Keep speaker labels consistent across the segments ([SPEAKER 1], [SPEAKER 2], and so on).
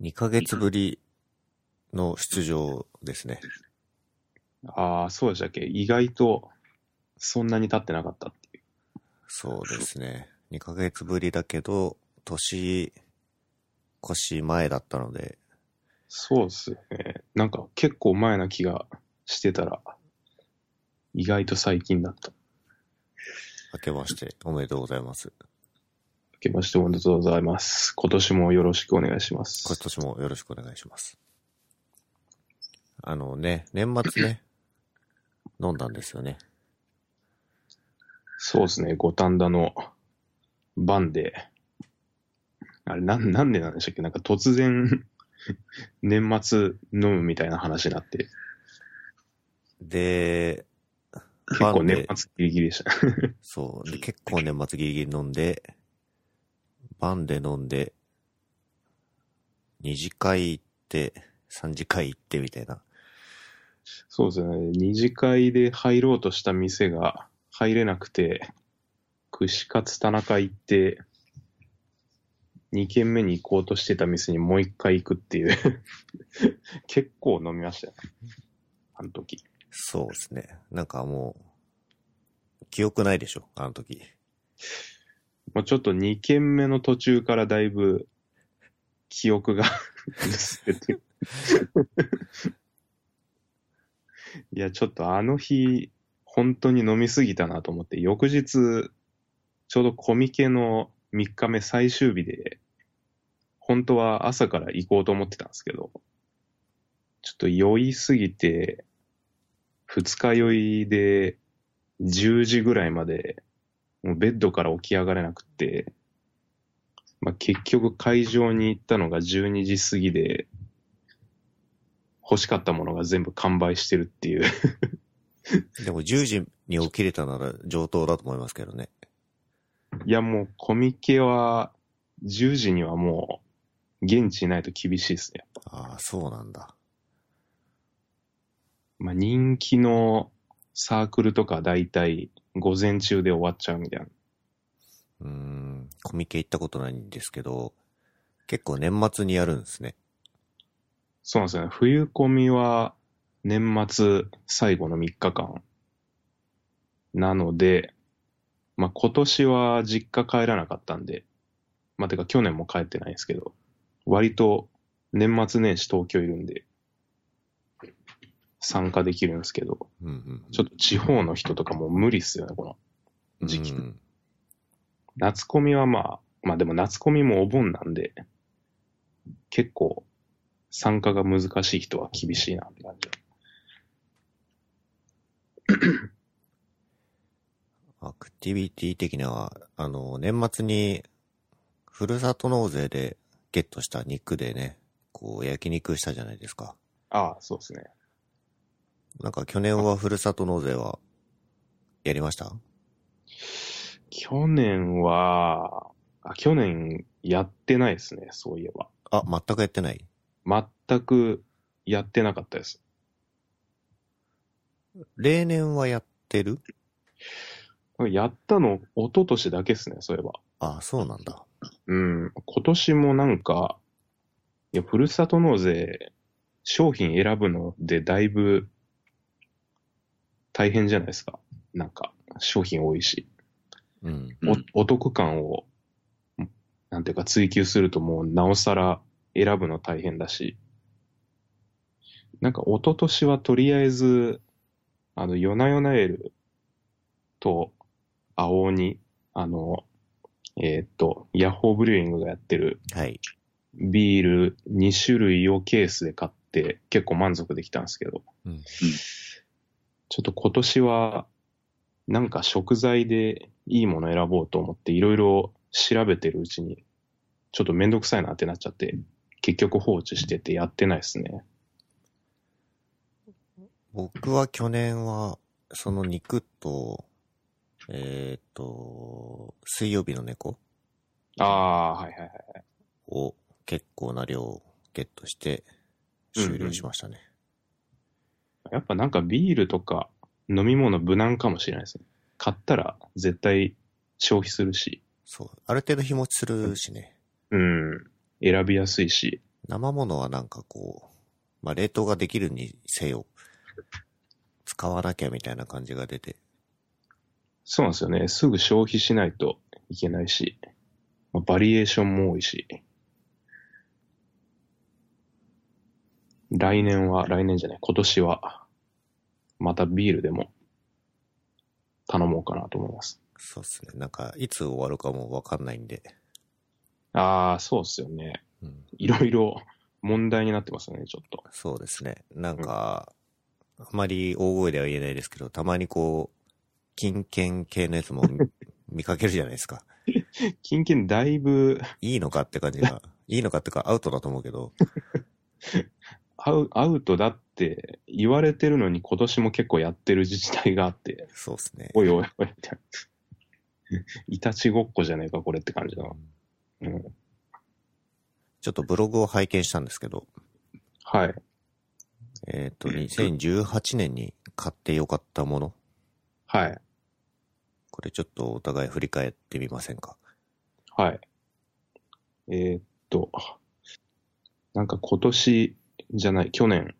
[SPEAKER 1] 2ヶ月ぶりの出場ですね。
[SPEAKER 2] ああ、そうでしたっけ？意外と、そんなに経ってなかったっていう。
[SPEAKER 1] そうですね。2ヶ月ぶりだけど、年越し前だったので、
[SPEAKER 2] そうですよね。なんか結構前な気がしてたら、意外と最近だった。
[SPEAKER 1] 明けましておめでとうございます。
[SPEAKER 2] 明けましておめでとうございます。今年もよろしくお願いします。
[SPEAKER 1] 今年もよろしくお願いします。あのね、年末ね、飲んだんですよね。
[SPEAKER 2] そうですね、五反田の番で、あれ、なん、なんでなんでしたっけ？なんか突然、年末飲むみたいな話になって、
[SPEAKER 1] で、
[SPEAKER 2] 結構年末ギリギリでした。
[SPEAKER 1] そう。で、結構年末ギリギリ飲んで、バンで飲んで、二次会行って、三次会行ってみたいな。
[SPEAKER 2] そうですね、二次会で入ろうとした店が入れなくて、串カツ田中行って、二軒目に行こうとしてた店にもう一回行くっていう、結構飲みましたよ。あの時。
[SPEAKER 1] そうですね。なんかもう、記憶ないでしょ、あの時。
[SPEAKER 2] まあ、ちょっと2軒目の途中からだいぶ記憶が 薄れて。いや、ちょっとあの日、本当に飲みすぎたなと思って、翌日、ちょうどコミケの3日目最終日で、本当は朝から行こうと思ってたんですけど、ちょっと酔いすぎて、二日酔いで10時ぐらいまでもうベッドから起き上がれなくって、まあ、結局会場に行ったのが12時過ぎで、欲しかったものが全部完売してるっていう。
[SPEAKER 1] でも10時に起きれたなら上等だと思いますけどね。
[SPEAKER 2] いやもうコミケは10時にはもう現地いないと厳しいですね。
[SPEAKER 1] ああ、そうなんだ。
[SPEAKER 2] まあ、人気のサークルとかだいたい午前中で終わっちゃうみたいな。
[SPEAKER 1] うーん、コミケ行ったことないんですけど、結構年末にやるんですね。
[SPEAKER 2] そうなんですよね。冬コミは年末最後の3日間。なので、まあ今年は実家帰らなかったんで、まあてか去年も帰ってないんですけど、割と年末年始東京いるんで、参加できるんですけど、
[SPEAKER 1] うんうん。
[SPEAKER 2] ちょっと地方の人とかも無理っすよね、この時期。
[SPEAKER 1] うん
[SPEAKER 2] 夏コミはまあ、まあでも夏コミもお盆なんで、結構参加が難しい人は厳しいなって感じ。
[SPEAKER 1] アクティビティ的には、あの、年末に、ふるさと納税でゲットした肉でね、こう、焼肉したじゃないですか。
[SPEAKER 2] ああ、そうですね。
[SPEAKER 1] なんか去年はふるさと納税は、やりました？
[SPEAKER 2] 去年は、あ、去年やってないですね、そういえば。
[SPEAKER 1] あ、全くやってない？
[SPEAKER 2] 全くやってなかったです。
[SPEAKER 1] 例年はやってる？
[SPEAKER 2] やったの一昨年だけですね、そういえば。
[SPEAKER 1] あ、そうなんだ。
[SPEAKER 2] うん、今年もなんか、いや、ふるさと納税、商品選ぶのでだいぶ大変じゃないですか。なんか、商品多いし。
[SPEAKER 1] うん。
[SPEAKER 2] おお得感を、なんていうか追求するともうなおさら選ぶの大変だし。なんか一昨年はとりあえず、あの、夜な夜なエールと青鬼、あの、えーっと、ヤッホーブリューイングがやってる
[SPEAKER 1] はい。
[SPEAKER 2] ビール2種類をケースで買って結構満足できたんですけど、
[SPEAKER 1] うん
[SPEAKER 2] ちょっと今年はなんか食材でいいもの選ぼうと思っていろいろ調べてるうちにちょっとめんどくさいなってなっちゃって結局放置しててやってないですね。
[SPEAKER 1] 僕は去年は、その肉と、えっ、と、水曜日の猫
[SPEAKER 2] ああ、はいはいはい。
[SPEAKER 1] を結構な量ゲットして終了しましたね。
[SPEAKER 2] やっぱなんかビールとか飲み物無難かもしれないですね。買ったら絶対消費するし、
[SPEAKER 1] そう。ある程度日持ちするしね。
[SPEAKER 2] うん、選びやすいし、
[SPEAKER 1] 生ものはなんかこう、まあ冷凍ができるにせよ、使わなきゃみたいな感じが出て、
[SPEAKER 2] そうなんですよね。すぐ消費しないといけないし、まあ、バリエーションも多いし。来年は、来年じゃない、今年は、またビールでも頼もうかなと思います。
[SPEAKER 1] そうっすね。なんか、いつ終わるかもわかんないんで、
[SPEAKER 2] ああ、そうっすよね。
[SPEAKER 1] うん、
[SPEAKER 2] いろいろ問題になってますよね、ちょっと。
[SPEAKER 1] そうですね。なんか、あまり大声では言えないですけど、たまにこう、金券系のやつも見 見かけるじゃないですか。
[SPEAKER 2] 金券だいぶ
[SPEAKER 1] いいのかって感じが、いいのかってかアウトだと思うけど、
[SPEAKER 2] アウアウトだって言われてるのに今年も結構やってる自治体があって、
[SPEAKER 1] そうですね。
[SPEAKER 2] おいおいおいって。いたちごっこじゃねえか、これって感じの。うん。
[SPEAKER 1] ちょっとブログを拝見したんですけど、
[SPEAKER 2] はい。
[SPEAKER 1] えっ、と、2018年に買ってよかったもの、
[SPEAKER 2] はい。
[SPEAKER 1] これちょっとお互い振り返ってみませんか？
[SPEAKER 2] はい。えーっと、なんか今年じゃない、去年、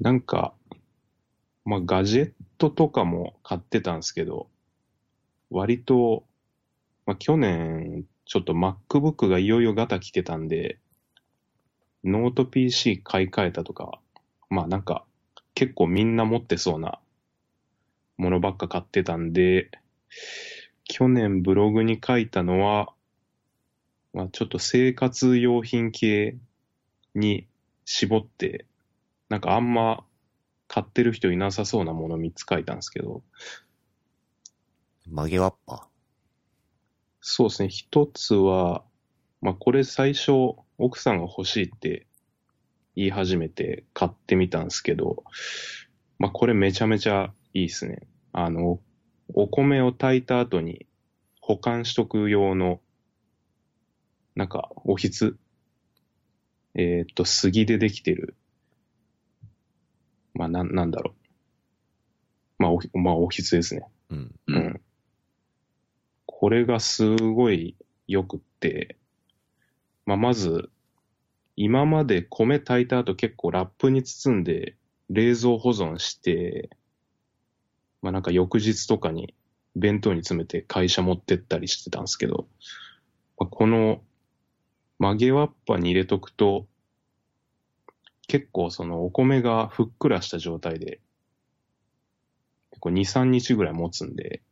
[SPEAKER 2] なんか、まあガジェットとかも買ってたんですけど、割と、まあ去年、ちょっと MacBook がいよいよガタ来てたんで、ノート PC 買い替えたとか、まあなんか、結構みんな持ってそうなものばっか買ってたんで、去年ブログに書いたのは、まあ、ちょっと生活用品系に絞って、なんかあんま買ってる人いなさそうなもの3つ書いたんですけど、
[SPEAKER 1] 曲げわっぱ？
[SPEAKER 2] そうですね、一つは、まあこれ最初奥さんが欲しいって言い始めて買ってみたんですけど、まあこれめちゃめちゃいいですね。あの、お米を炊いた後に保管しとく用の、なんかおひつ、えーっと、杉でできてる、まあなん、なんだろう。まあおひ、まあおひつですね。
[SPEAKER 1] うん。
[SPEAKER 2] うん。これがすごい良くって、まあ、まず、今まで米炊いた後結構ラップに包んで冷蔵保存して、まあ、なんか翌日とかに弁当に詰めて会社持ってったりしてたんですけど、まあ、この曲げわっぱに入れとくと、結構そのお米がふっくらした状態で、結構2、3日ぐらい持つんで、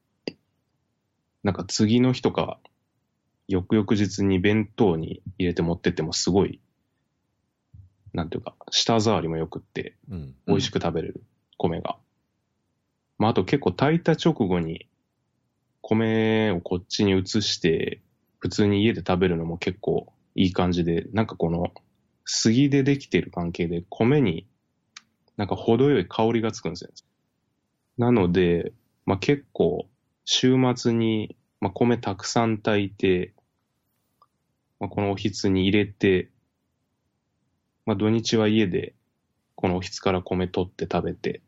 [SPEAKER 2] なんか次の日とか、翌々日に弁当に入れて持ってってもすごい、なんていうか、舌触りも良くって、
[SPEAKER 1] うん。
[SPEAKER 2] 美味しく食べれる米が。まあ、あと結構炊いた直後に、米をこっちに移して、普通に家で食べるのも結構いい感じで、なんかこの、杉でできている関係で、米になんか程よい香りがつくんですよ。なので、まあ結構、週末に、まあ、米たくさん炊いて、まあ、このおひつに入れて、まあ、土日は家で、このおひつから米取って食べて、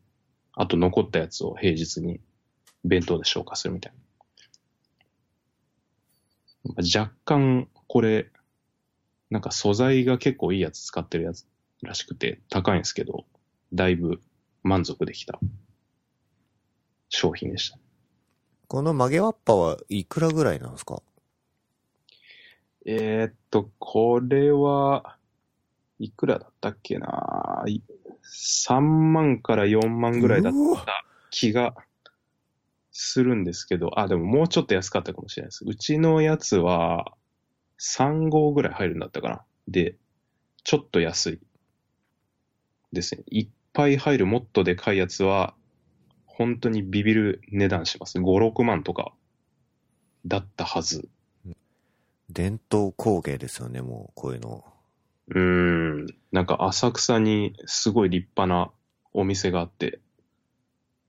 [SPEAKER 2] あと残ったやつを平日に弁当で消化するみたいな。若干、これ、なんか素材が結構いいやつ使ってるやつらしくて高いんですけど、だいぶ満足できた商品でした。
[SPEAKER 1] この曲げわっぱはいくらぐらいなんですか？
[SPEAKER 2] えーっと、これは、いくらだったっけな？い3万から4万ぐらいだった気がするんですけど、あ、でももうちょっと安かったかもしれないです。うちのやつは3号ぐらい入るんだったかな。で、ちょっと安いですね。いっぱい入るもっとでかいやつは、本当にビビる値段します。5、6万とかだったはず。
[SPEAKER 1] 伝統工芸ですよね、もう、こういうの。
[SPEAKER 2] うーん。なんか浅草にすごい立派なお店があって、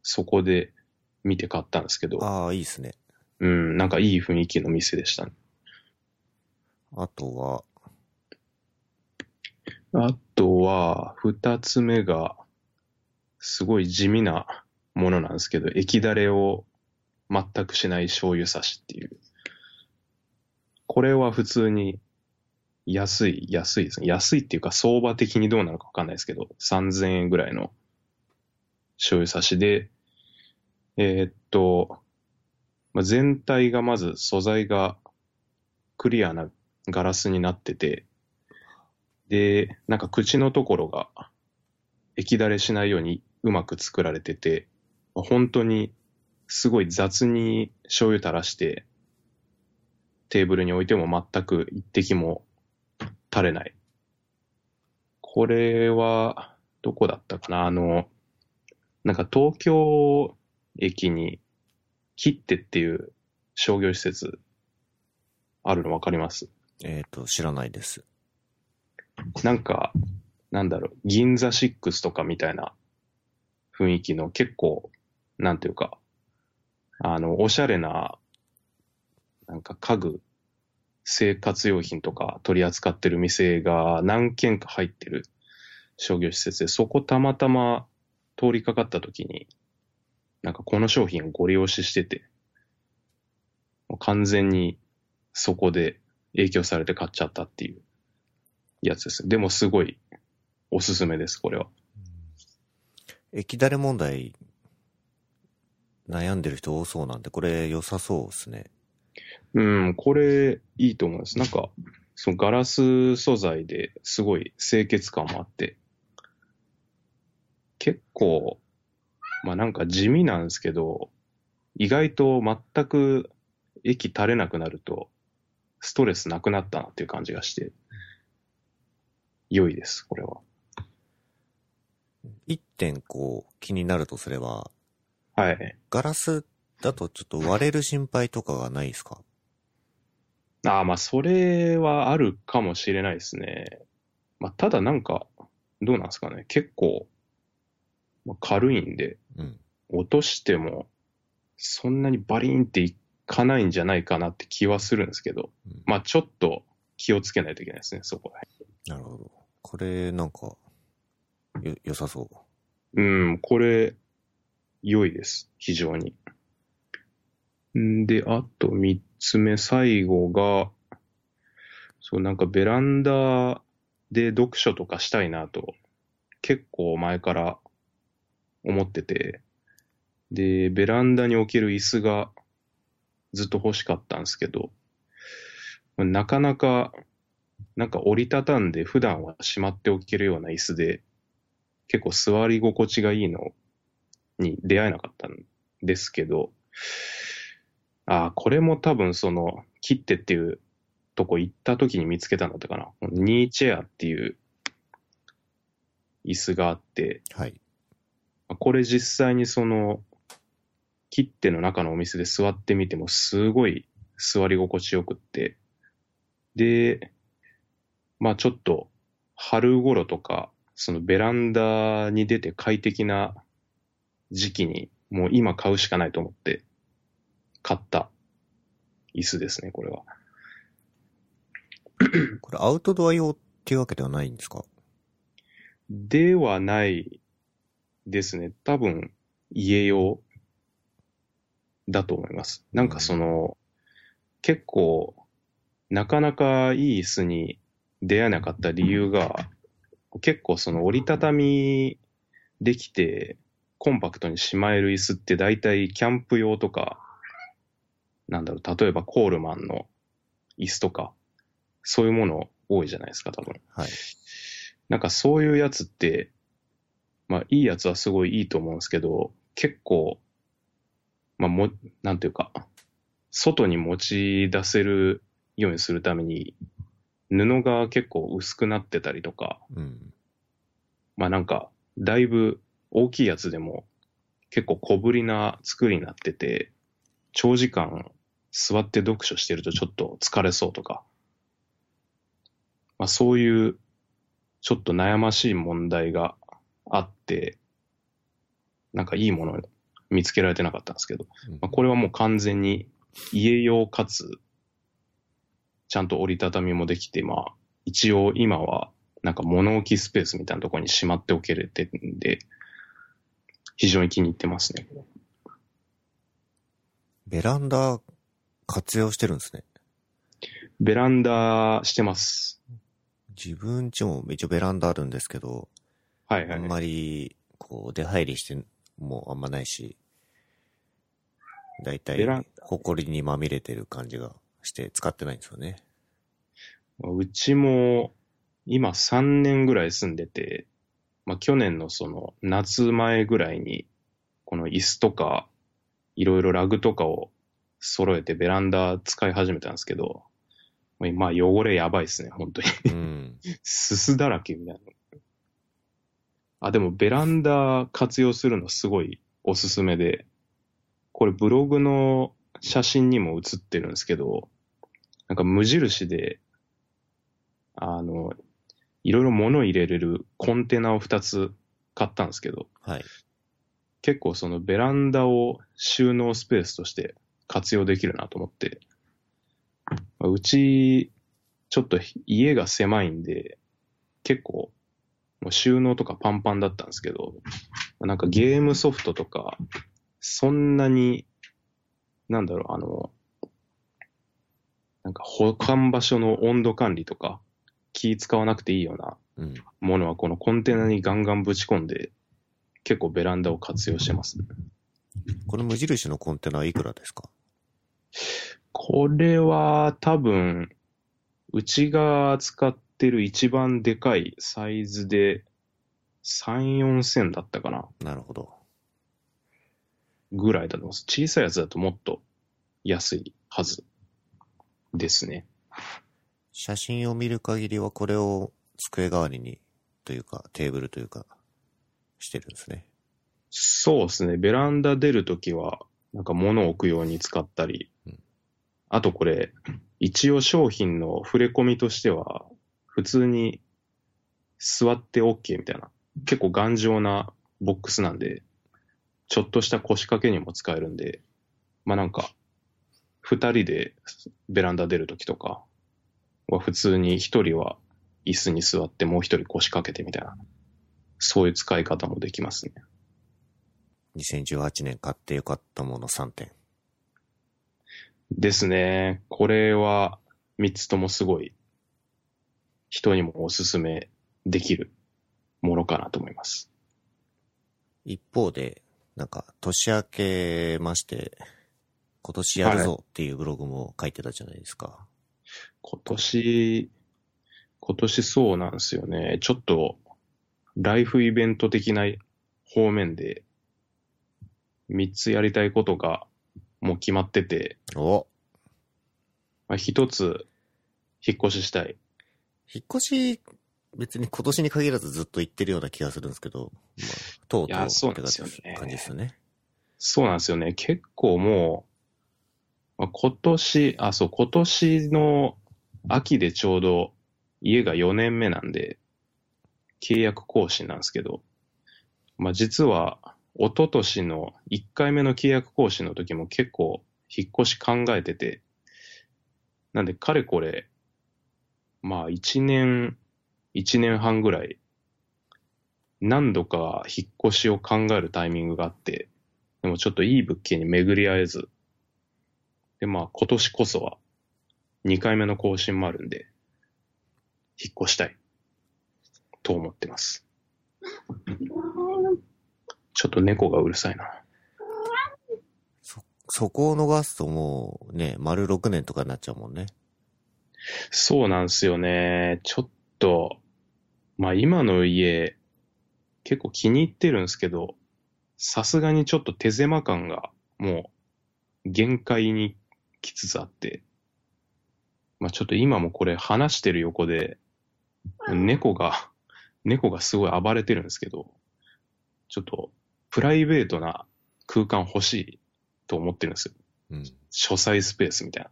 [SPEAKER 2] そこで見て買ったんですけど、
[SPEAKER 1] ああ、いいですね。
[SPEAKER 2] うん、なんかいい雰囲気の店でしたね。
[SPEAKER 1] あとは、
[SPEAKER 2] あとは、二つ目が、すごい地味なものなんですけど、液だれを全くしない醤油差しっていう。これは普通に安い、安いですね。安いっていうか相場的にどうなのかわかんないですけど、3000円ぐらいの醤油差しで、えーっと、まあ、全体がまず素材がクリアなガラスになってて、で、なんか口のところが液だれしないようにうまく作られてて、本当にすごい雑に醤油垂らして、テーブルに置いても全く一滴も垂れない。これは、どこだったかな？あの、なんか東京駅に、切手っていう商業施設、あるのわかります？
[SPEAKER 1] えっ、と、知らないです。
[SPEAKER 2] なんか、なんだろう、銀座6とかみたいな雰囲気の結構、なんていうか、あの、おしゃれな、なんか家具、生活用品とか取り扱ってる店が何軒か入ってる商業施設で、そこたまたま通りかかった時に、なんかこの商品をご利用ししてて、完全にそこで影響されて買っちゃったっていうやつです。でもすごいおすすめです、これは。
[SPEAKER 1] 液だれ問題、悩んでる人多そうなんで、これ良さそうですね。
[SPEAKER 2] うん、これいいと思います。なんか、そのガラス素材ですごい清潔感もあって、結構、まあなんか地味なんですけど、意外と全く液垂れなくなると、ストレスなくなったなっていう感じがして、良いです、これは。
[SPEAKER 1] 一点こう気になるとすれば、
[SPEAKER 2] はい。
[SPEAKER 1] ガラスだとちょっと割れる心配とかがないですか？
[SPEAKER 2] ああ、まあそれはあるかもしれないですね。まあただなんか、どうなんですかね。結構、まあ、軽いんで、
[SPEAKER 1] うん。
[SPEAKER 2] 落としても、そんなにバリーンっていかないんじゃないかなって気はするんですけど、
[SPEAKER 1] うん
[SPEAKER 2] まあちょっと気をつけないといけないですね、そこら
[SPEAKER 1] なるほど。これなんか、よ、良さそう。
[SPEAKER 2] うん、これ、良いです。非常に。んで、あと三つ目、最後が、そう、なんかベランダで読書とかしたいなと、結構前から思ってて、で、ベランダに置ける椅子がずっと欲しかったんですけど、なかなか、なんか折りたたんで普段はしまっておけるような椅子で、結構座り心地がいいのに出会えなかったんですけど、ああ、これも多分その、切ってっていうとこ行った時に見つけたんだったかな。ニーチェアっていう椅子があって、
[SPEAKER 1] はい。
[SPEAKER 2] これ実際にその、切手の中のお店で座ってみてもすごい座り心地よくって、で、まあちょっと春頃とか、そのベランダに出て快適な時期にもう今買うしかないと思って買った椅子ですね、これは。
[SPEAKER 1] これアウトドア用っていうわけではないんですか？
[SPEAKER 2] ではないですね。多分家用だと思います。なんかその、結構なかなかいい椅子に出会えなかった理由が、結構その折りたたみできてコンパクトにしまえる椅子って大体キャンプ用とか、なんだろう、例えばコールマンの椅子とか、そういうもの多いじゃないですか、多分。
[SPEAKER 1] はい。
[SPEAKER 2] なんかそういうやつって、まあいいやつはすごいいいと思うんですけど、結構、まあも、なんていうか、外に持ち出せるようにするために、布が結構薄くなってたりとか、
[SPEAKER 1] うん。
[SPEAKER 2] まあなんか、だいぶ大きいやつでも結構小ぶりな作りになってて、長時間座って読書してるとちょっと疲れそうとか、まあそういうちょっと悩ましい問題があって、なんかいいものを見つけられてなかったんですけど、
[SPEAKER 1] うん
[SPEAKER 2] まあ、これはもう完全に家用かつ、ちゃんと折りたたみもできて、まあ、一応今はなんか物置スペースみたいなところにしまっておけれてんで、非常に気に入ってますね。
[SPEAKER 1] ベランダ活用してるんですね。
[SPEAKER 2] ベランダしてます。
[SPEAKER 1] 自分家も一応ベランダあるんですけど、
[SPEAKER 2] はいはい。
[SPEAKER 1] あんまり、こう、出入りしてもあんまないし、だいたい埃にまみれてる感じがして使ってないんですよね。
[SPEAKER 2] うちも今3年ぐらい住んでて、まあ去年のその夏前ぐらいに、この椅子とか、いろいろラグとかを揃えてベランダ使い始めたんですけど、まあ汚れやばいですね、本当に。
[SPEAKER 1] うん。
[SPEAKER 2] すすだらけみたいな。あ、でもベランダ活用するのすごいおすすめで、これブログの写真にも写ってるんですけど、なんか無印で、あの、いろいろ物入れれるコンテナを2つ買ったんですけど、
[SPEAKER 1] はい。
[SPEAKER 2] 結構そのベランダを収納スペースとして活用できるなと思って、まあうち、ちょっと家が狭いんで、結構、もう収納とかパンパンだったんですけど、なんかゲームソフトとか、そんなに、なんだろう、あの、なんか保管場所の温度管理とか、気使わなくていいような
[SPEAKER 1] うん。
[SPEAKER 2] ものはこのコンテナにガンガンぶち込んで、結構ベランダを活用してますね。
[SPEAKER 1] この無印のコンテナはいくらですか？
[SPEAKER 2] これは多分、うちが使ってる一番でかいサイズで3、4千だったかな
[SPEAKER 1] なるほど。
[SPEAKER 2] ぐらいだと思います。小さいやつだともっと安いはずですね。
[SPEAKER 1] 写真を見る限りはこれを机代わりに、というか、テーブルというか、してるんですね。
[SPEAKER 2] そうですね。ベランダ出るときは、なんか物を置くように使ったり
[SPEAKER 1] うん、
[SPEAKER 2] あとこれ、一応商品の触れ込みとしては、普通に座って OK みたいな、結構頑丈なボックスなんで、ちょっとした腰掛けにも使えるんで、まあなんか、二人でベランダ出るときとかは普通に一人は椅子に座ってもう一人腰掛けてみたいな、そういう使い方もできますね。
[SPEAKER 1] 2018年買ってよかったもの3点。
[SPEAKER 2] ですね。これは3つともすごい人にもおすすめできるものかなと思います。
[SPEAKER 1] 一方で、なんか、年明けまして、今年やるぞっていうブログも書いてたじゃないですか。
[SPEAKER 2] 今年、今年そうなんですよね。ちょっとライフイベント的な方面で3つやりたいことがもう決まってて、
[SPEAKER 1] お
[SPEAKER 2] まあ、1つ引っ越ししたい。
[SPEAKER 1] 引っ越し、別に今年に限らずずっと言ってるような気がするんですけど、まあ、とうと
[SPEAKER 2] う
[SPEAKER 1] って
[SPEAKER 2] なんですよね
[SPEAKER 1] 感じですよね。
[SPEAKER 2] そうなんですよね。結構もう、まあ、今年、あ、そう、今年の秋でちょうど家が4年目なんで、契約更新なんですけど、まあ実は、一昨年の1回目の契約更新の時も結構引っ越し考えてて、なんでかれこれ、まあ1年、1年半ぐらい、何度か引っ越しを考えるタイミングがあって、でもちょっといい物件に巡り合えず、で、まあ今年こそは2回目の更新もあるんで、引っ越したいと思ってます。ちょっと猫がうるさいな。
[SPEAKER 1] そ、そこを逃すともうね、丸6年とかになっちゃうもんね。
[SPEAKER 2] そうなんですよね。ちょっと、まあ今の家、結構気に入ってるんですけど、さすがにちょっと手狭感がもう限界に来つつあって、まあちょっと今もこれ話してる横で、猫が、猫がすごい暴れてるんですけど、ちょっとプライベートな空間欲しいと思ってるんですよ。
[SPEAKER 1] うん。
[SPEAKER 2] 書斎スペースみたいな。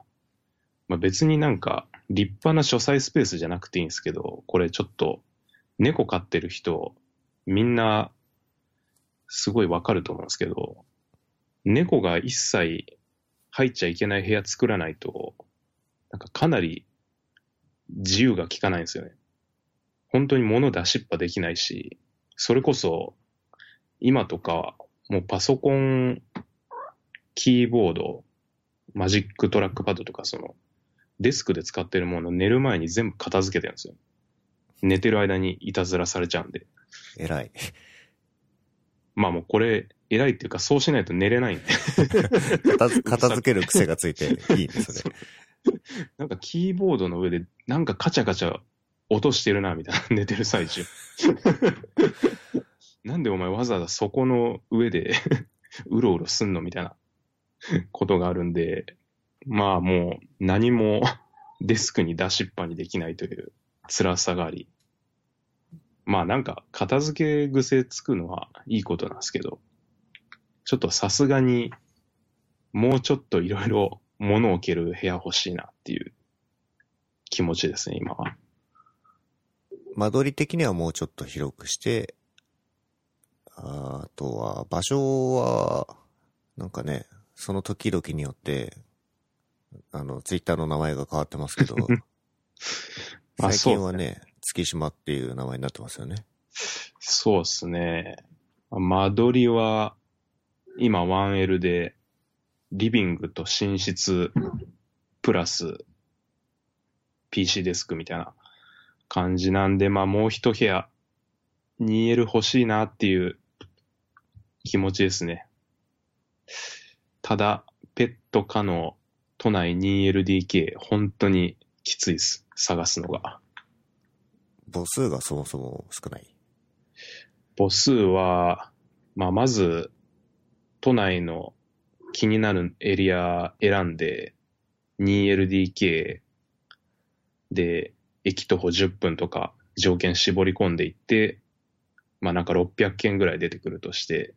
[SPEAKER 2] まあ、別になんか立派な書斎スペースじゃなくていいんですけど、これちょっと猫飼ってる人、みんなすごいわかると思うんですけど、猫が一切入っちゃいけない部屋作らないと、なんかかなり自由が利かないんですよね。本当に物出しっぱできないし、それこそ今とかもうパソコン、キーボード、マジックトラックパッドとかそのデスクで使ってるもの寝る前に全部片付けてるんですよ。寝てる間にいたずらされちゃうんで。
[SPEAKER 1] 偉い。
[SPEAKER 2] まあもうこれ、偉いっていうか、そうしないと寝れないんで。
[SPEAKER 1] 片づ片付ける癖がついていいね、それ。
[SPEAKER 2] なんかキーボードの上で、なんかカチャカチャ落としてるな、みたいな、寝てる最中。なんでお前わざわざそこの上でうろうろすんのみたいなことがあるんで、まあもう何もデスクに出しっぱにできないという辛さがあり、まあなんか片付け癖つくのはいいことなんですけど、ちょっとさすがにもうちょっといろいろ物を置ける部屋欲しいなっていう気持ちですね、今は。
[SPEAKER 1] 間取り的にはもうちょっと広くして、あとは、場所は、なんかね、その時々によって、あの、ツイッターの名前が変わってますけど、
[SPEAKER 2] あ
[SPEAKER 1] 最近は
[SPEAKER 2] そう
[SPEAKER 1] ね、月島っていう名前になってますよね。
[SPEAKER 2] そうですね。間取りは、今 1L で、リビングと寝室、プラス、PC デスクみたいな感じなんで、まあもう一部屋、2L 欲しいなっていう気持ちですね。ただ、ペット可能、都内 2LDK、本当にきついです。探すのが。
[SPEAKER 1] 母数がそもそも少ない。
[SPEAKER 2] 母数は、まあ、まず、都内の気になるエリア選んで、2LDK で、駅徒歩10分とか条件絞り込んでいって、まあなんか600件ぐらい出てくるとして、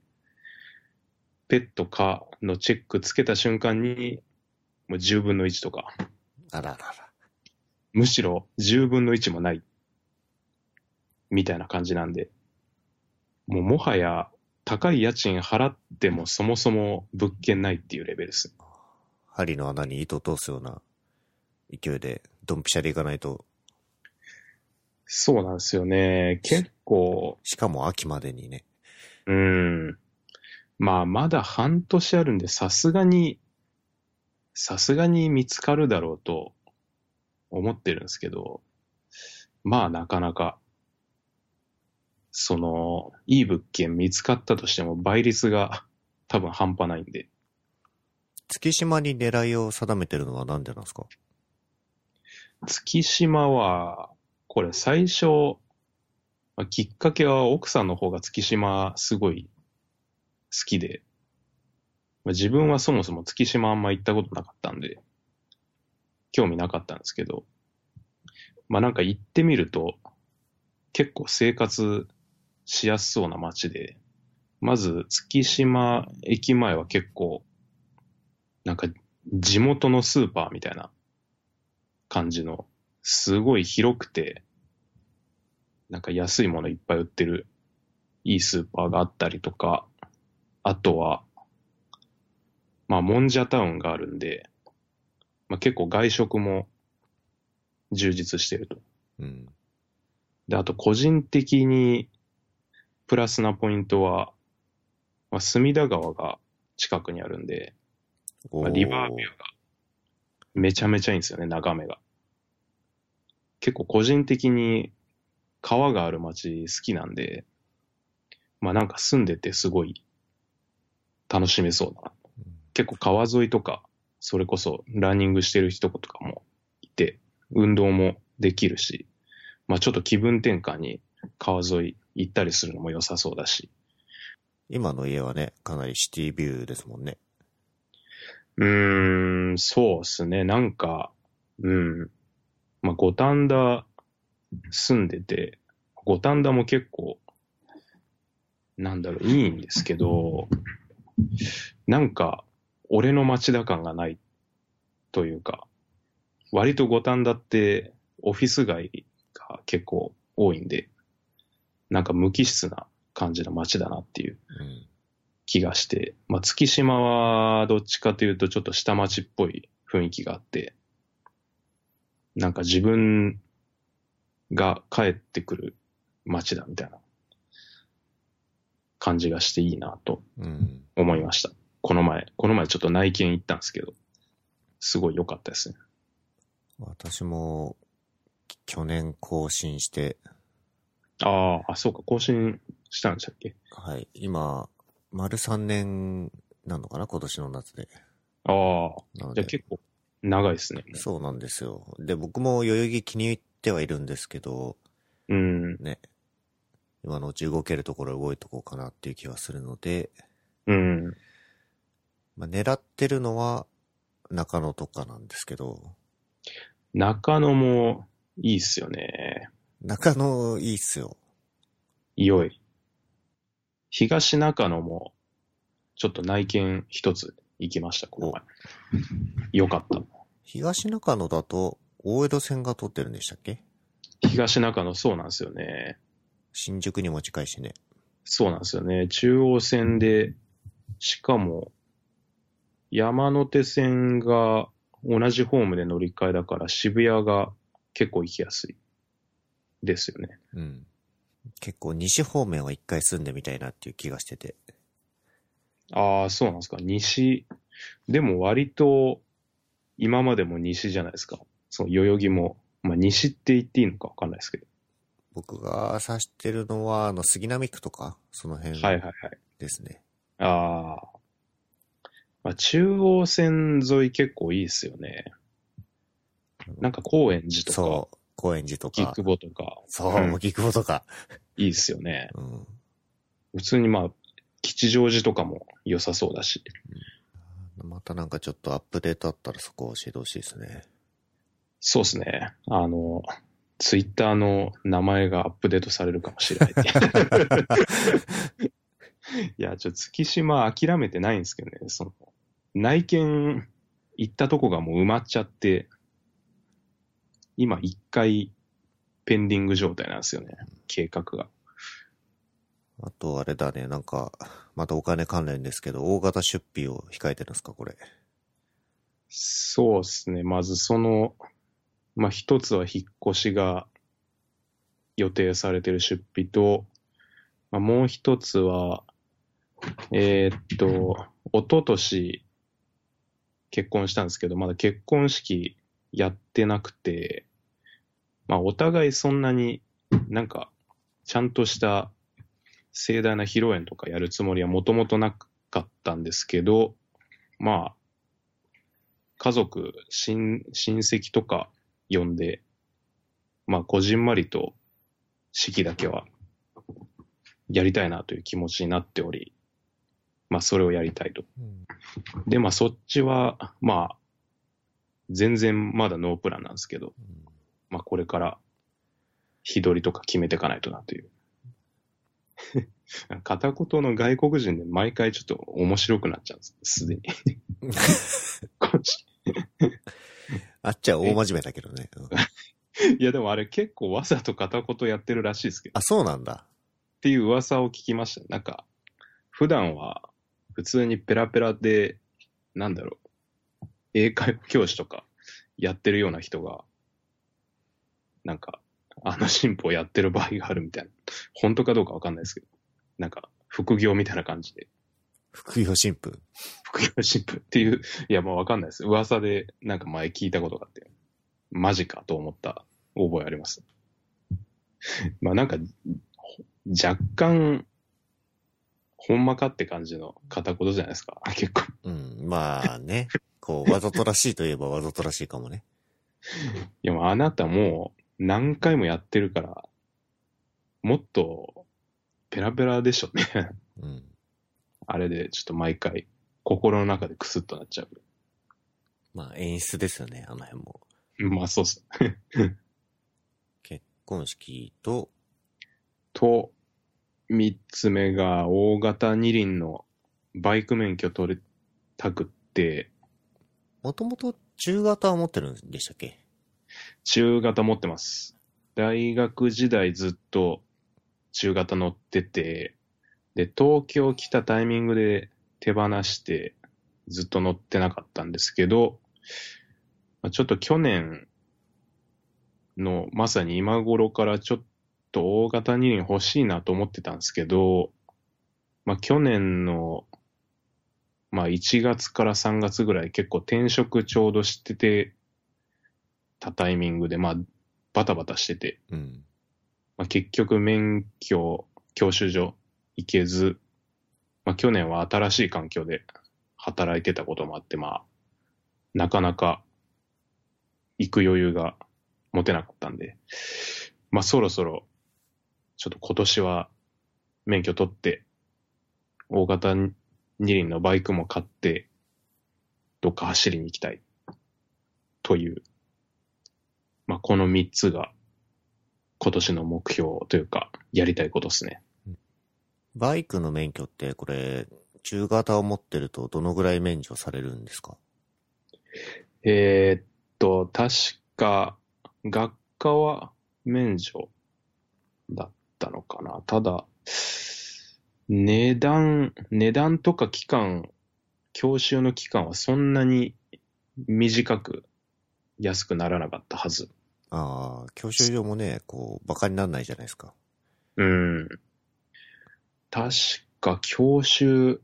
[SPEAKER 2] ペットかのチェックつけた瞬間に、もう10分の1とか、
[SPEAKER 1] あららら。
[SPEAKER 2] むしろ10分の1もない。みたいな感じなんで。もうもはや高い家賃払ってもそもそも物件ないっていうレベルです。
[SPEAKER 1] 針の穴に糸通すような勢いで、ドンピシャでいかないと、
[SPEAKER 2] そうなんですよね。結構、
[SPEAKER 1] しかも秋までにね。
[SPEAKER 2] うん。まあまだ半年あるんでさすがに、さすがに見つかるだろうと思ってるんですけど、まあなかなか、その、いい物件見つかったとしても倍率が多分半端ないんで。
[SPEAKER 1] 月島に狙いを定めてるのはなんでなんですか？
[SPEAKER 2] 月島は、これ最初、まあきっかけは奥さんの方が月島すごい好きで、まあ自分はそもそも月島あんま行ったことなかったんで、興味なかったんですけど、まあなんか行ってみると、結構生活しやすそうな街で、まず月島駅前は結構、なんか地元のスーパーみたいな感じの、すごい広くて、なんか安いものいっぱい売ってるいいスーパーがあったりとか、あとは、まあ、モンジャタウンがあるんで、まあ、結構外食も充実してると。
[SPEAKER 1] うん。
[SPEAKER 2] で、あと個人的にプラスなポイントは、まあ、隅田川が近くにあるんで、まあ、リバービューがめちゃめちゃいいんですよね、眺めが。結構個人的に川がある街好きなんで、まあなんか住んでてすごい楽しめそうだな。結構川沿いとか、それこそランニングしてる人とかもいて、運動もできるし、まあちょっと気分転換に川沿い行ったりするのも良さそうだし、
[SPEAKER 1] 今の家はね、かなりシティビューですもんね。
[SPEAKER 2] うーん、そうっすね。なんか、うん。まあ、五反田住んでて、五反田も結構、なんだろう、いいんですけど、なんか、俺の街だ感がないというか、割と五反田ってオフィス街が結構多いんで、なんか無機質な感じの街だなっていう
[SPEAKER 1] うん。
[SPEAKER 2] 気がして、まあ、月島はどっちかというとちょっと下町っぽい雰囲気があって、なんか自分が帰ってくる街だみたいな感じがしていいなと
[SPEAKER 1] うん。
[SPEAKER 2] 思いました。この前、この前ちょっと内見行ったんですけど、すごい良かったですね。
[SPEAKER 1] 私も、き去年更新して、
[SPEAKER 2] ああ、あ、そうか、更新したんでしたっけ？
[SPEAKER 1] はい、今、丸3年なのかな？今年の夏で。
[SPEAKER 2] ああ、じゃあ結構長いですね。も
[SPEAKER 1] そうなんですよ。で、僕も代々木気に入ってはいるんですけど、
[SPEAKER 2] ううん、
[SPEAKER 1] ね、今のうち動けるところ動いとこうかなっていう気はするので、
[SPEAKER 2] うん。
[SPEAKER 1] まあ、狙ってるのは中野とかなんですけど、
[SPEAKER 2] 中野もいいっすよね。
[SPEAKER 1] 中野いいっすよ。
[SPEAKER 2] 良い。東中野も、ちょっと内見一つ行きました、この前。よかった。
[SPEAKER 1] 東中野だと大江戸線が通ってるんでしたっけ？
[SPEAKER 2] 東中野そうなんですよね。
[SPEAKER 1] 新宿にも近いしね。
[SPEAKER 2] そうなんですよね。中央線で、しかも、山手線が同じホームで乗り換えだから渋谷が結構行きやすい。ですよね。
[SPEAKER 1] うん。結構西方面は一回住んでみたいなっていう気がしてて。
[SPEAKER 2] ああ、そうなんですか。西、でも割と、今までも西じゃないですか。その代々木も、まあ西って言っていいのかわかんないですけど。
[SPEAKER 1] 僕が指してるのは、あの、杉並区とか、その辺
[SPEAKER 2] はいはいはい。
[SPEAKER 1] ですね。
[SPEAKER 2] ああ。まあ中央線沿い結構いいですよね。なんか高円寺とか、
[SPEAKER 1] そう、高円寺とか。
[SPEAKER 2] 菊保とか、
[SPEAKER 1] そう、
[SPEAKER 2] うん
[SPEAKER 1] 荻窪とか。
[SPEAKER 2] いいっすよね。
[SPEAKER 1] うん。
[SPEAKER 2] 普通にまあ、吉祥寺とかも良さそうだし。
[SPEAKER 1] またなんかちょっとアップデートあったらそこを教えてほしいですね。
[SPEAKER 2] そうですね。あの、ツイッターの名前がアップデートされるかもしれない。いや、ちょっと月島諦めてないんですけどね。その、内見行ったとこがもう埋まっちゃって、今一回ペンディング状態なんですよね。計画が。
[SPEAKER 1] あとあれだね、なんか、またお金関連ですけど、大型出費を控えてるんですか、これ。
[SPEAKER 2] そうですね。まずその、まあ、一つは引っ越しが予定されてる出費と、まあ、もう一つは、えーっと、一昨年結婚したんですけど、まだ結婚式やってなくて、まあ、お互いそんなになんか、ちゃんとした盛大な披露宴とかやるつもりはもともとなかったんですけど、まあ、家族、親、親戚とか呼んで、まあ、こじんまりと式だけはやりたいなという気持ちになっており、まあ、それをやりたいと。で、まあ、そっちは、まあ、全然まだノープランなんですけど、まあ、これから日取りとか決めていかないとなという。片言の外国人で毎回ちょっと面白くなっちゃうんです、すでに。こっち
[SPEAKER 1] あっちは大真面目だけどね。うん
[SPEAKER 2] いや、でもあれ結構わざと片言やってるらしいですけど、っ
[SPEAKER 1] あ、そうなんだ。
[SPEAKER 2] ていう噂を聞きました。なんか、普段は普通にペラペラで、なんだろう、英会話教師とかやってるような人が、なんか、あの進歩やってる場合があるみたいな。本当かどうかわかんないですけど、なんか、副業みたいな感じで、
[SPEAKER 1] 副業新婦。
[SPEAKER 2] 副業進歩っていう、いや、もうわかんないです。噂でなんか前聞いたことがあって、マジかと思った覚えあります。まあなんか、ほ若干、ほんまかって感じの片言じゃないですか。結構。
[SPEAKER 1] うん。まあね。こう、わざとらしいといえばわざとらしいかもね。
[SPEAKER 2] いや、もうあなたもう何回もやってるから、もっとペラペラでしょね。
[SPEAKER 1] うん。
[SPEAKER 2] あれでちょっと毎回心の中でクスッとなっちゃう。
[SPEAKER 1] まあ演出ですよね、あの辺も。
[SPEAKER 2] まあそうっす。
[SPEAKER 1] 結婚式と、
[SPEAKER 2] と、三つ目が大型二輪のバイク免許取りたくって、
[SPEAKER 1] もともと中型は持ってるんでしたっけ？
[SPEAKER 2] 中型持ってます。大学時代ずっと中型乗ってて、で、東京来たタイミングで手放してずっと乗ってなかったんですけど、まあちょっと去年のまさに今頃からちょっと大型二輪欲しいなと思ってたんですけど、まあ去年のまあ1月から3月ぐらい結構転職ちょうどしてて、ったタイミングで、まあ、バタバタしてて、
[SPEAKER 1] うん。
[SPEAKER 2] まあ、結局免許、教習所行けず、まあ、去年は新しい環境で働いてたこともあって、まあ、なかなか行く余裕が持てなかったんで、まあ、そろそろ、ちょっと今年は免許取って、大型二輪のバイクも買って、どっか走りに行きたい。という、まあ、この三つが今年の目標というか、やりたいことですね。
[SPEAKER 1] バイクの免許って、これ、中型を持ってるとどのぐらい免除されるんですか？
[SPEAKER 2] えーっと、確か、学科は免除だったのかな。ただ、値段、値段とか期間、教習の期間はそんなに短く安くならなかったはず。
[SPEAKER 1] ああ、教習所もね、こう、馬鹿にならないじゃないですか。
[SPEAKER 2] うん。確か教習、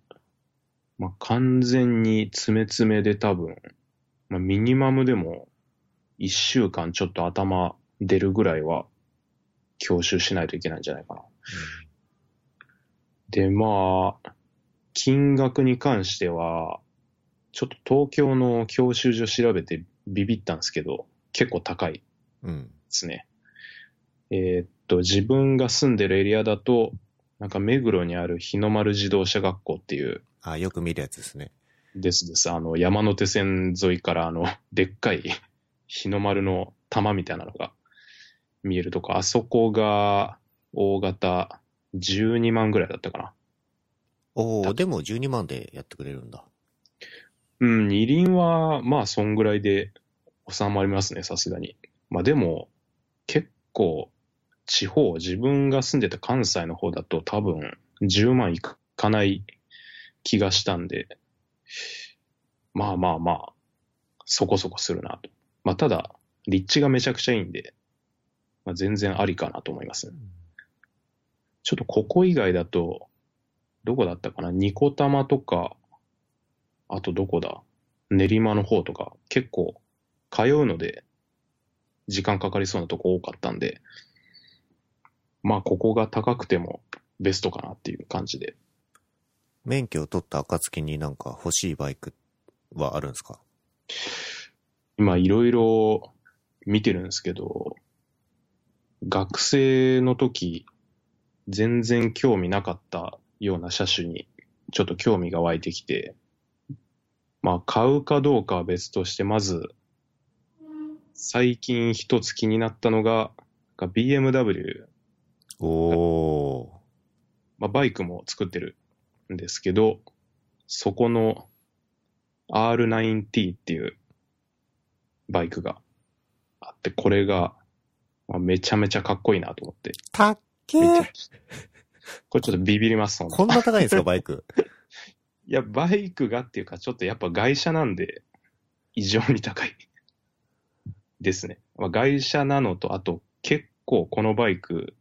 [SPEAKER 2] まあ、完全に詰め詰めで多分、まあ、ミニマムでも一週間ちょっと頭出るぐらいは教習しないといけないんじゃないかな。で、まあ、金額に関しては、ちょっと東京の教習所調べてビビったんですけど、結構高い
[SPEAKER 1] うん。
[SPEAKER 2] ですね。えーっと、自分が住んでるエリアだと、なんか目黒にある日の丸自動車学校っていう、
[SPEAKER 1] あよく見るやつですね。
[SPEAKER 2] ですです。あの、山手線沿いからあの、でっかい日の丸の玉みたいなのが見えるとこ、あそこが大型12万ぐらいだったかな。
[SPEAKER 1] おおでも12万でやってくれるんだ。
[SPEAKER 2] うん、二輪は、まあ、そんぐらいで収まりますね、さすがに。まあ、でも、結構、地方、自分が住んでた関西の方だと多分、10万いかない気がしたんで、まあまあまあ、そこそこするなと。まあ、ただ、立地がめちゃくちゃいいんで、まあ、全然ありかなと思いますね。ちょっとここ以外だと、どこだったかな？ニコタマとか、あとどこだ？練馬の方とか、結構通うので、時間かかりそうなとこ多かったんで、まあここが高くてもベストかなっていう感じで。
[SPEAKER 1] 免許を取った暁になんか欲しいバイクはあるんですか？
[SPEAKER 2] 今いろいろ見てるんですけど、学生の時、全然興味なかったような車種にちょっと興味が湧いてきて、まあ買うかどうかは別として、まず、最近一つ気になったのが、が BMW、
[SPEAKER 1] おお
[SPEAKER 2] まあバイクも作ってるんですけど、そこの R9T っていうバイクがあって、これが、まあ、めちゃめちゃかっこいいなと思って。
[SPEAKER 1] ー。たっけー
[SPEAKER 2] これちょっとビビります、
[SPEAKER 1] こんな高いんですか、バイク？
[SPEAKER 2] いや、バイクがっていうか、ちょっとやっぱ外車なんで、異常に高い。ですね。まあ、外車なのと、あと結構このバイク、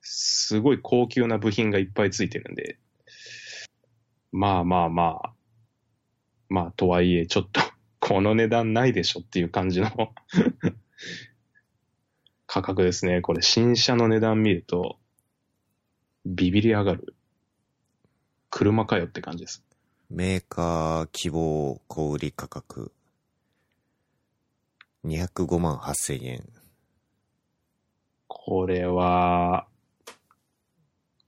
[SPEAKER 2] すごい高級な部品がいっぱいついてるんで、まあまあまあ、まあとはいえ、ちょっと、この値段ないでしょっていう感じの価格ですね。これ新車の値段見ると、ビビり上がる。車かよって感じです。
[SPEAKER 1] メーカー希望小売価格。205万8000円。
[SPEAKER 2] これは、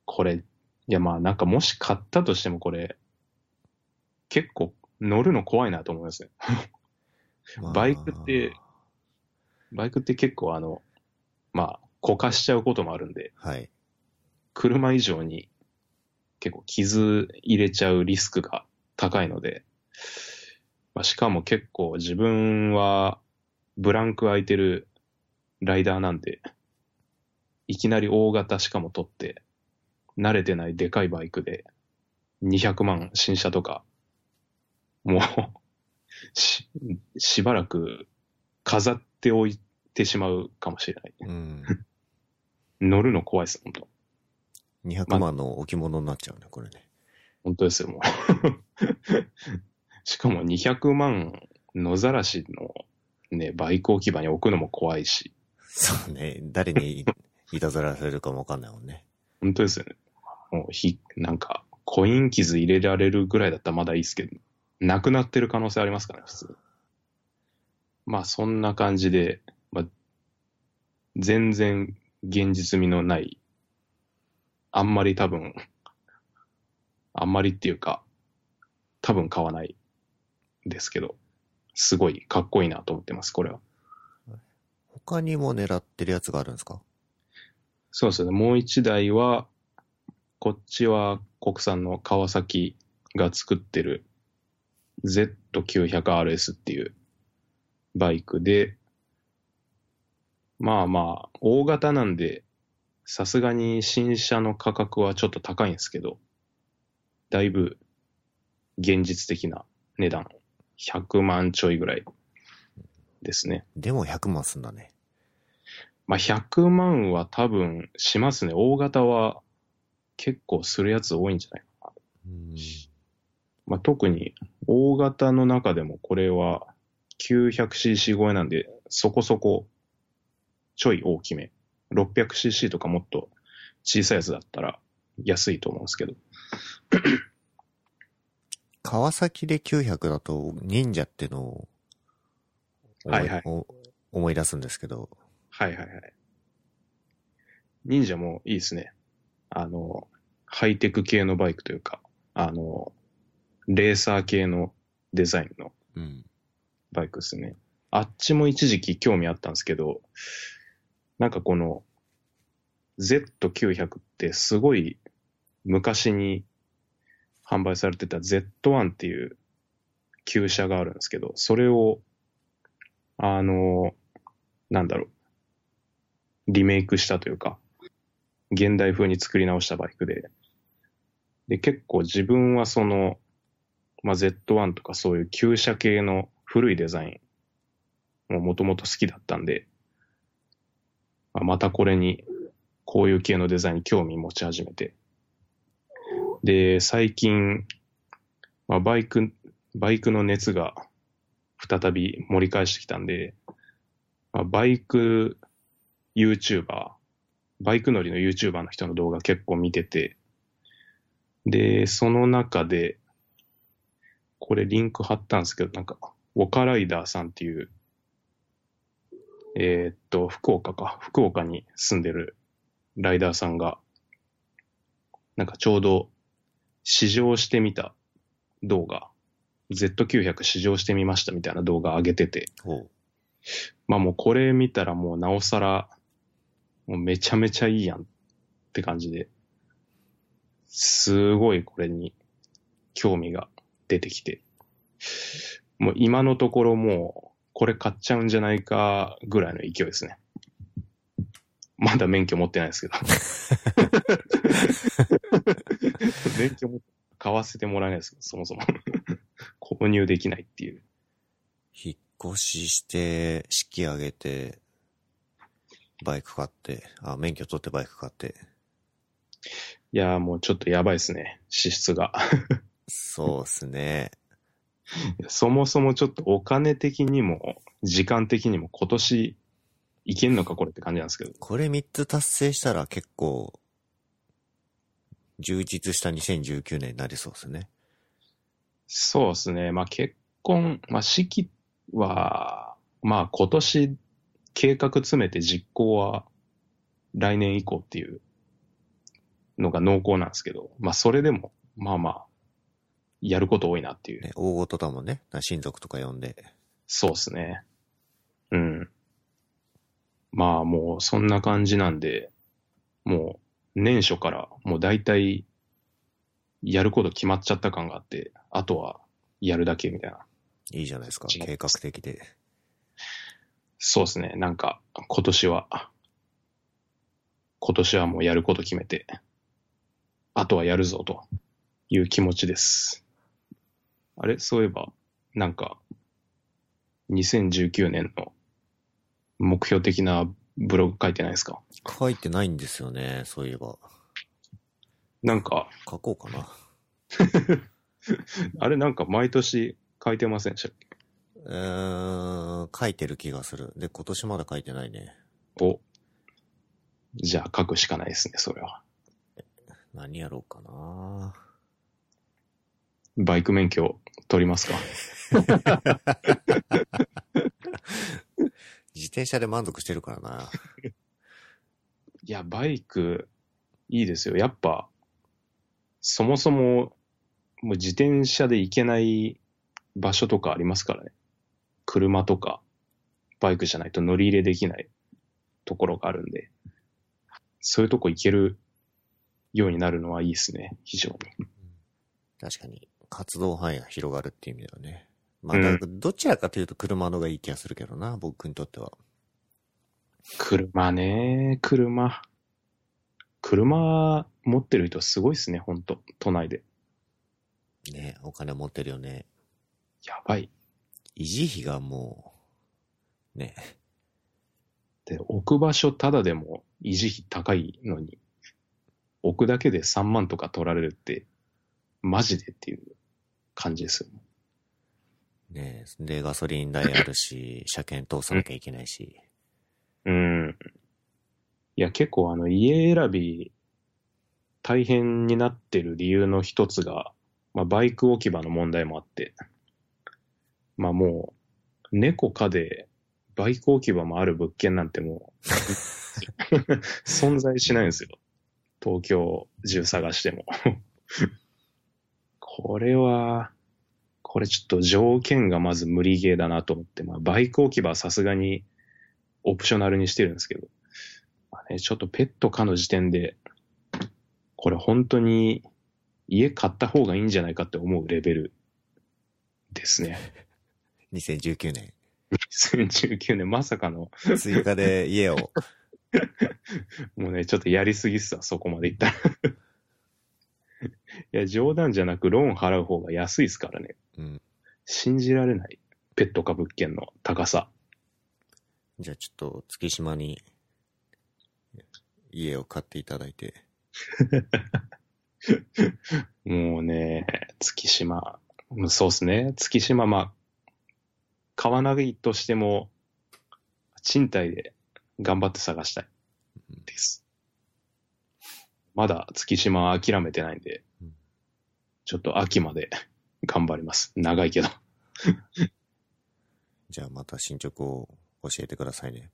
[SPEAKER 2] これ、いやまあなんかもし買ったとしてもこれ、結構乗るの怖いなと思いますね。
[SPEAKER 1] まあ
[SPEAKER 2] バイクって、バイクって結構あの、まあ、こかしちゃうこともあるんで、
[SPEAKER 1] はい。
[SPEAKER 2] 車以上に結構傷入れちゃうリスクが高いので、まあ、しかも結構自分はブランク空いてるライダーなんで、いきなり大型しかも取って、慣れてないでかいバイクで200万新車とか、もうし、しばらく飾っておいてしまうかもしれない。
[SPEAKER 1] うん。
[SPEAKER 2] 乗るの怖いです、本当
[SPEAKER 1] 200万の置物になっちゃうね、これね。
[SPEAKER 2] 本当ですよ、もう。しかも200万野ざらしのね、バイク置き場に置くのも怖いし。
[SPEAKER 1] そうね。誰にいたずらされるかもわかんないもんね。
[SPEAKER 2] 本当ですよね。もうひ、なんか、コイン傷入れられるぐらいだったらまだいいですけど、なくなってる可能性ありますからね、普通。まあ、そんな感じで、まあ、全然現実味のない、あんまり多分、あんまりっていうか、多分買わないですけど、すごいかっこいいなと思ってます、これは。
[SPEAKER 1] 他にも狙ってるやつがあるんですか？
[SPEAKER 2] そうですね。もう一台は、こっちは国産の川崎が作ってる Z900RS っていうバイクで、まあまあ、大型なんで、さすがに新車の価格はちょっと高いんですけど、だいぶ現実的な値段。100万ちょいぐらいですね。
[SPEAKER 1] でも100万すんだね。
[SPEAKER 2] まあ、100万は多分しますね。大型は結構するやつ多いんじゃないかな。
[SPEAKER 1] うん。
[SPEAKER 2] まあ、特に大型の中でもこれは 900cc 超えなんでそこそこちょい大きめ。600cc とかもっと小さいやつだったら安いと思うんですけど。
[SPEAKER 1] 川崎で900だと忍者ってのを思
[SPEAKER 2] はいはい
[SPEAKER 1] お思い出すんですけど、
[SPEAKER 2] はいはいはい。忍者もいいですね。あの、ハイテク系のバイクというか、あの、レーサー系のデザインの
[SPEAKER 1] うん。
[SPEAKER 2] バイクですね。あっちも一時期興味あったんですけど、なんかこの Z900 ってすごい昔に販売されてた Z1 っていう旧車があるんですけど、それを、あの、なんだろう、リメイクしたというか、現代風に作り直したバイクで、で、結構自分はその、まあ、Z1 とかそういう旧車系の古いデザインももともと好きだったんで、まあ、またこれに、こういう系のデザインに興味持ち始めて。で、最近、まあ、バイク、バイクの熱が再び盛り返してきたんで、まあ、バイク YouTuber、バイク乗りの YouTuber の人の動画結構見てて、で、その中で、これリンク貼ったんですけど、なんか、ウォカライダーさんっていう、えーっと、福岡か、福岡に住んでるライダーさんが、なんかちょうど試乗してみた動画、Z900 試乗してみましたみたいな動画上げてて。まあもうこれ見たらもうなおさら、もうめちゃめちゃいいやんって感じで、すごいこれに興味が出てきて、もう今のところもうこれ買っちゃうんじゃないかぐらいの勢いですね。まだ免許持ってないですけど。免許も買わせてもらえないですけど、そもそも。購入できないっていう。
[SPEAKER 1] 引っ越しして、式上げて、バイク買って、あ、免許取ってバイク買って。
[SPEAKER 2] いやーもうちょっとやばいですね、支出が。
[SPEAKER 1] そうっすね。
[SPEAKER 2] そもそもちょっとお金的にも、時間的にも今年いけんのかこれって感じなんですけど。
[SPEAKER 1] これ3つ達成したら結構、充実した2019年になりそうですね。
[SPEAKER 2] そうですね。まあ結婚、まあ式は、まあ今年計画詰めて実行は来年以降っていうのが濃厚なんですけど、まあそれでも、まあまあ、やること多いなっていう。
[SPEAKER 1] ね大事だもんね。親族とか呼んで。
[SPEAKER 2] そうですね。うん。まあもうそんな感じなんで、もう年初からもう大体やること決まっちゃった感があって、あとはやるだけみたいな。
[SPEAKER 1] いいじゃないですか。計画的で。
[SPEAKER 2] そうですね。なんか今年は、今年はもうやること決めて、あとはやるぞという気持ちです。あれ？そういえば、なんか、2019年の目標的なブログ書いてないですか？
[SPEAKER 1] 書いてないんですよね。そういえば。
[SPEAKER 2] なんか、
[SPEAKER 1] 書こうかな。
[SPEAKER 2] あれなんか毎年書いてませんでした？っけ
[SPEAKER 1] えー、書いてる気がする。で、今年まだ書いてないね。
[SPEAKER 2] お。じゃあ書くしかないですね、それは。
[SPEAKER 1] 何やろうかな
[SPEAKER 2] バイク免許取りますか？
[SPEAKER 1] 自転車で満足してるからな。
[SPEAKER 2] いや、バイク、いいですよ。やっぱ、そもそも、もう自転車で行けない場所とかありますからね。車とか、バイクじゃないと乗り入れできないところがあるんで、そういうとこ行けるようになるのはいいですね、非常に。
[SPEAKER 1] 確かに、活動範囲が広がるっていう意味ではね。まあ、
[SPEAKER 2] うん
[SPEAKER 1] どちらかというと車の方がいい気がするけどな、僕にとっては。
[SPEAKER 2] 車ね、車。車持ってる人すごいっすね、ほんと。都内で。
[SPEAKER 1] ね、お金持ってるよね。
[SPEAKER 2] やばい。
[SPEAKER 1] 維持費がもう、ね、
[SPEAKER 2] で、置く場所ただでも維持費高いのに、置くだけで3万とか取られるって、マジでっていう感じですよ。
[SPEAKER 1] ね、で、ガソリン代あるし、車検通さなきゃいけないし。
[SPEAKER 2] うん。いや、結構あの、家選び、大変になってる理由の一つが、まあ、バイク置き場の問題もあって、まあもう、猫科で、バイク置き場もある物件なんてもう、存在しないんですよ。東京中探しても。これは、これちょっと条件がまず無理ゲーだなと思って、まあバイク置き場はさすがにオプショナルにしてるんですけど、まあね、ちょっとペット可の時点で、これ本当に家買った方がいいんじゃないかって思うレベルですね。
[SPEAKER 1] 2019年。
[SPEAKER 2] 2019年まさかの、
[SPEAKER 1] 追加で家を。
[SPEAKER 2] もうね、ちょっとやりすぎっすわ、そこまでいったら。いや、冗談じゃなくローン払う方が安いですからね。
[SPEAKER 1] うん。
[SPEAKER 2] 信じられない。ペット可物件の高さ。
[SPEAKER 1] じゃあちょっと月島に家を買っていただいて。
[SPEAKER 2] もうね、月島、うんそうっすね。月島、まあ、買わないとしても、賃貸で頑張って探したいです。まだ月島は諦めてないんで
[SPEAKER 1] うん、
[SPEAKER 2] ちょっと秋まで 頑張ります。長いけど。
[SPEAKER 1] じゃあまた進捗を教えてくださいね。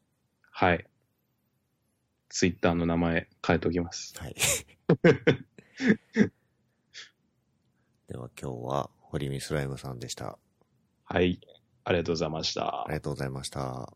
[SPEAKER 2] はい。ツイッターの名前変えておきます。
[SPEAKER 1] はい。では今日は堀見スライムさんでした。
[SPEAKER 2] はい。ありがとうございました
[SPEAKER 1] あり。がとうございました。